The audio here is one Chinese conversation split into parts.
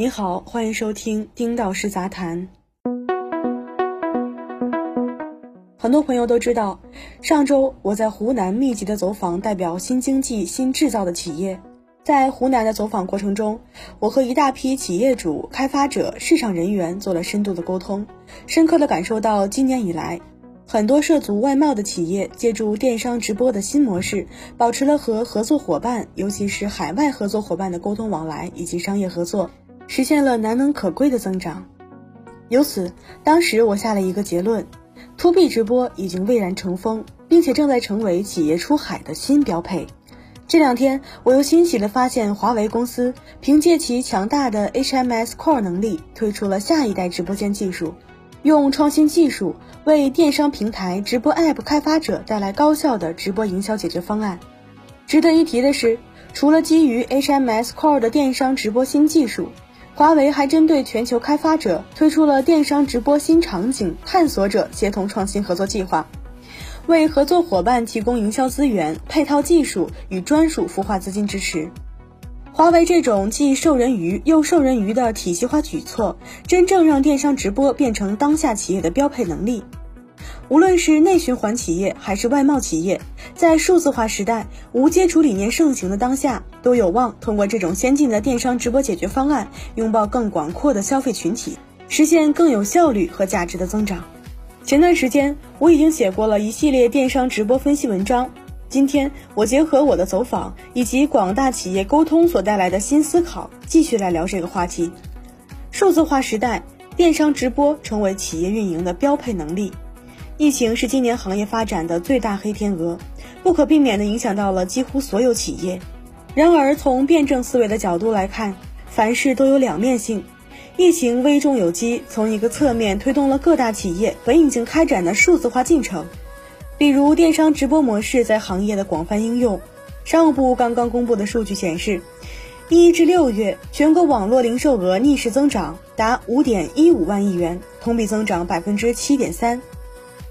你好，欢迎收听丁导师杂谈。很多朋友都知道，上周我在湖南密集的走访代表新经济、新制造的企业。在湖南的走访过程中，我和一大批企业主、开发者、市场人员做了深度的沟通，深刻的感受到今年以来，很多涉足外贸的企业借助电商直播的新模式，保持了和合作伙伴，尤其是海外合作伙伴的沟通往来以及商业合作。实现了难能可贵的增长，由此，当时我下了一个结论：to B 直播已经蔚然成风，并且正在成为企业出海的新标配。这两天，我又欣喜地发现，华为公司凭借其强大的 HMS Core 能力，推出了下一代直播间技术，用创新技术为电商平台直播 App 开发者带来高效的直播营销解决方案。值得一提的是，除了基于 HMS Core 的电商直播新技术，华为还针对全球开发者推出了电商直播新场景探索者协同创新合作计划，为合作伙伴提供营销资源、配套技术与专属孵化资金支持。华为这种既授人鱼又授人鱼的体系化举措，真正让电商直播变成当下企业的标配能力。无论是内循环企业还是外贸企业，在数字化时代、无接触理念盛行的当下，都有望通过这种先进的电商直播解决方案，拥抱更广阔的消费群体，实现更有效率和价值的增长。前段时间，我已经写过了一系列电商直播分析文章。今天，我结合我的走访以及广大企业沟通所带来的新思考，继续来聊这个话题：数字化时代，电商直播成为企业运营的标配能力。疫情是今年行业发展的最大黑天鹅，不可避免地影响到了几乎所有企业。然而，从辩证思维的角度来看，凡事都有两面性。疫情危中有机，从一个侧面推动了各大企业本已经开展的数字化进程，比如电商直播模式在行业的广泛应用。商务部刚刚公布的数据显示，一至六月全国网络零售额逆势增长达五点一五万亿元，同比增长百分之七点三。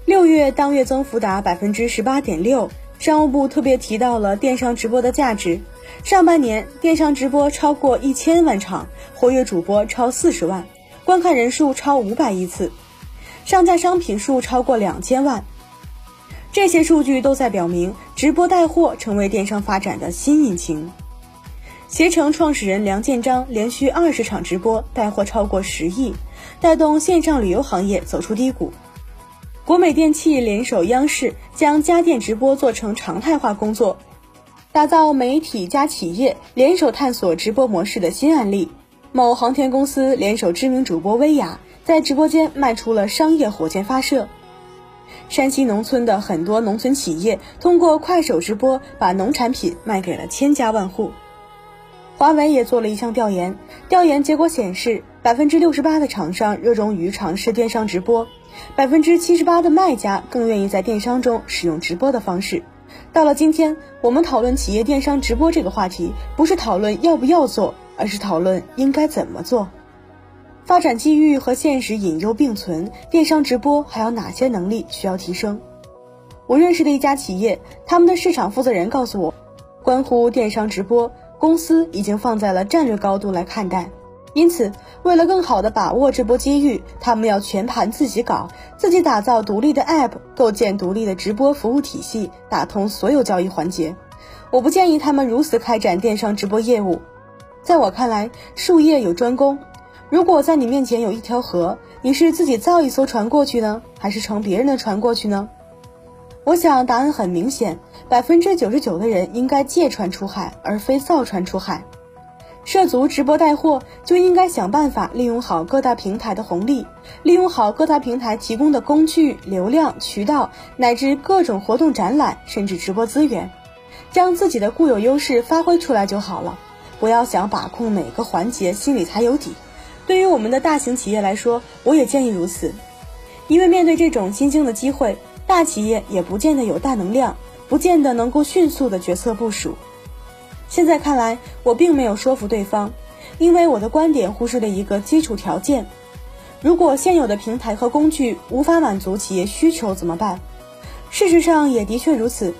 六月当月增幅达百分之十八点六，商务部特别提到了电商直播的价值。上半年电商直播超过一千万场，活跃主播超四十万，观看人数超五百亿次，上架商品数超过两千万。这些数据都在表明，直播带货成为电商发展的新引擎。携程创始人梁建章连续二十场直播带货超过十亿，带动线上旅游行业走出低谷。国美电器联手央视，将家电直播做成常态化工作，打造媒体加企业联手探索直播模式的新案例。某航天公司联手知名主播薇娅，在直播间卖出了商业火箭发射。山西农村的很多农村企业通过快手直播，把农产品卖给了千家万户。华为也做了一项调研，调研结果显示，百分之六十八的厂商热衷于尝试电商直播。百分之七十八的卖家更愿意在电商中使用直播的方式。到了今天，我们讨论企业电商直播这个话题，不是讨论要不要做，而是讨论应该怎么做。发展机遇和现实隐忧并存，电商直播还有哪些能力需要提升？我认识的一家企业，他们的市场负责人告诉我，关乎电商直播，公司已经放在了战略高度来看待。因此，为了更好地把握这波机遇，他们要全盘自己搞，自己打造独立的 App，构建独立的直播服务体系，打通所有交易环节。我不建议他们如此开展电商直播业务。在我看来，术业有专攻。如果在你面前有一条河，你是自己造一艘船过去呢，还是乘别人的船过去呢？我想答案很明显，百分之九十九的人应该借船出海，而非造船出海。涉足直播带货，就应该想办法利用好各大平台的红利，利用好各大平台提供的工具、流量、渠道，乃至各种活动、展览，甚至直播资源，将自己的固有优势发挥出来就好了。不要想把控每个环节，心里才有底。对于我们的大型企业来说，我也建议如此，因为面对这种新兴的机会，大企业也不见得有大能量，不见得能够迅速的决策部署。现在看来，我并没有说服对方，因为我的观点忽视了一个基础条件：如果现有的平台和工具无法满足企业需求怎么办？事实上也的确如此。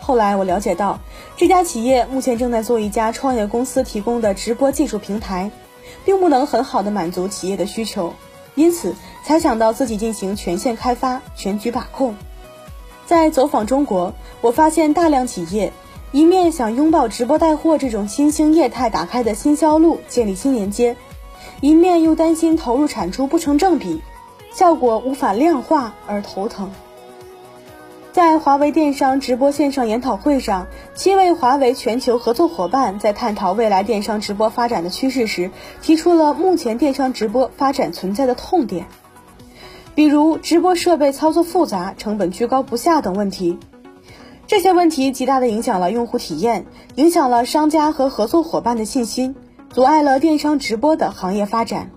后来我了解到，这家企业目前正在做一家创业公司提供的直播技术平台，并不能很好的满足企业的需求，因此才想到自己进行全线开发、全局把控。在走访中国，我发现大量企业一面想拥抱直播带货这种新兴业态打开的新销路，建立新连接，一面又担心投入产出不成正比，效果无法量化而头疼。在华为电商直播线上研讨会上，七位华为全球合作伙伴在探讨未来电商直播发展的趋势时，提出了目前电商直播发展存在的痛点。比如直播设备操作复杂、成本居高不下等问题，这些问题极大的影响了用户体验，影响了商家和合作伙伴的信心，阻碍了电商直播的行业发展。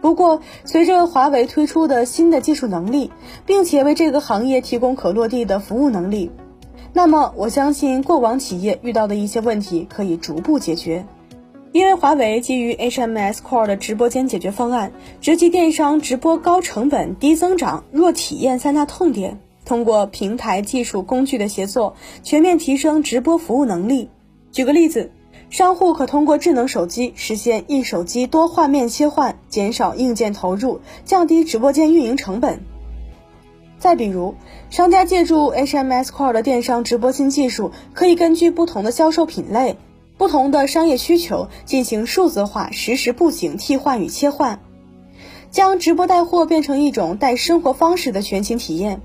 不过，随着华为推出的新的技术能力，并且为这个行业提供可落地的服务能力，那么我相信过往企业遇到的一些问题可以逐步解决。因为华为基于 HMS Core 的直播间解决方案，直击电商直播高成本、低增长、弱体验三大痛点，通过平台技术工具的协作，全面提升直播服务能力。举个例子，商户可通过智能手机实现一手机多画面切换，减少硬件投入，降低直播间运营成本。再比如，商家借助 HMS Core 的电商直播新技术，可以根据不同的销售品类。不同的商业需求进行数字化实时布景替换与切换，将直播带货变成一种带生活方式的全新体验。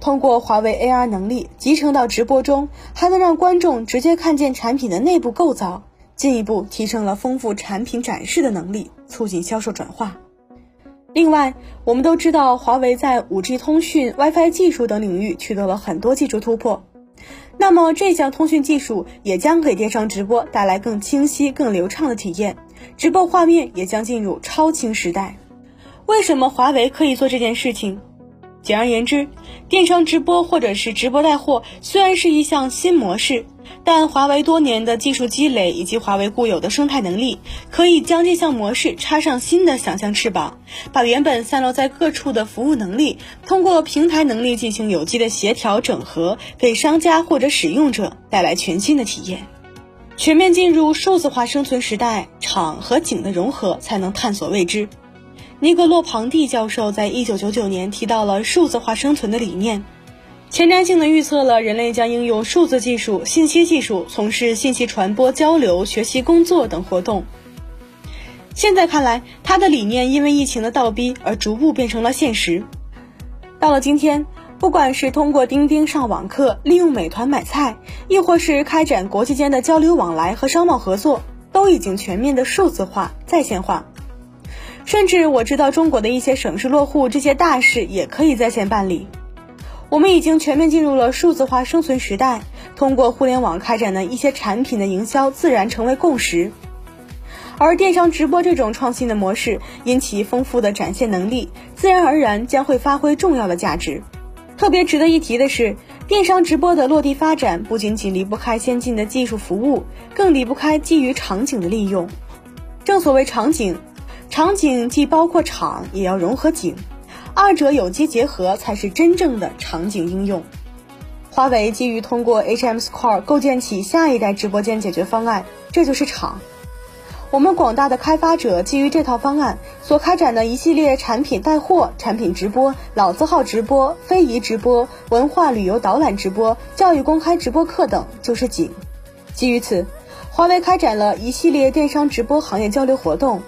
通过华为 AR 能力集成到直播中，还能让观众直接看见产品的内部构造，进一步提升了丰富产品展示的能力，促进销售转化。另外，我们都知道华为在 5G 通讯、WiFi 技术等领域取得了很多技术突破。那么这项通讯技术也将给电商直播带来更清晰、更流畅的体验，直播画面也将进入超清时代。为什么华为可以做这件事情？简而言之，电商直播或者是直播带货虽然是一项新模式，但华为多年的技术积累以及华为固有的生态能力，可以将这项模式插上新的想象翅膀，把原本散落在各处的服务能力，通过平台能力进行有机的协调整合，给商家或者使用者带来全新的体验。全面进入数字化生存时代，场和景的融合才能探索未知。尼格洛庞蒂教授在一九九九年提到了数字化生存的理念，前瞻性的预测了人类将应用数字技术、信息技术从事信息传播、交流、学习、工作等活动。现在看来，他的理念因为疫情的倒逼而逐步变成了现实。到了今天，不管是通过钉钉上网课、利用美团买菜，亦或是开展国际间的交流往来和商贸合作，都已经全面的数字化、在线化。甚至我知道中国的一些省市落户，这些大事也可以在线办理。我们已经全面进入了数字化生存时代，通过互联网开展的一些产品的营销，自然成为共识。而电商直播这种创新的模式，因其丰富的展现能力，自然而然将会发挥重要的价值。特别值得一提的是，电商直播的落地发展，不仅仅离不开先进的技术服务，更离不开基于场景的利用。正所谓场景。场景既包括场，也要融合景，二者有机结合才是真正的场景应用。华为基于通过 HMS Core 构建起下一代直播间解决方案，这就是场。我们广大的开发者基于这套方案所开展的一系列产品带货、产品直播、老字号直播、非遗直播、文化旅游导览直播、教育公开直播课等，就是景。基于此，华为开展了一系列电商直播行业交流活动。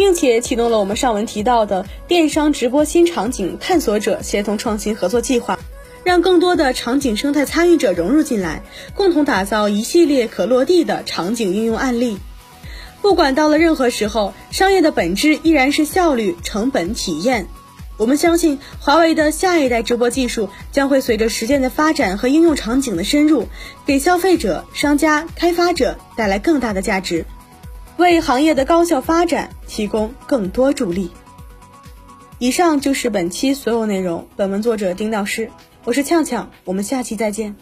并且启动了我们上文提到的电商直播新场景探索者协同创新合作计划，让更多的场景生态参与者融入进来，共同打造一系列可落地的场景应用案例。不管到了任何时候，商业的本质依然是效率、成本、体验。我们相信，华为的下一代直播技术将会随着时间的发展和应用场景的深入，给消费者、商家、开发者带来更大的价值。为行业的高效发展提供更多助力。以上就是本期所有内容。本文作者丁老师，我是呛呛，我们下期再见。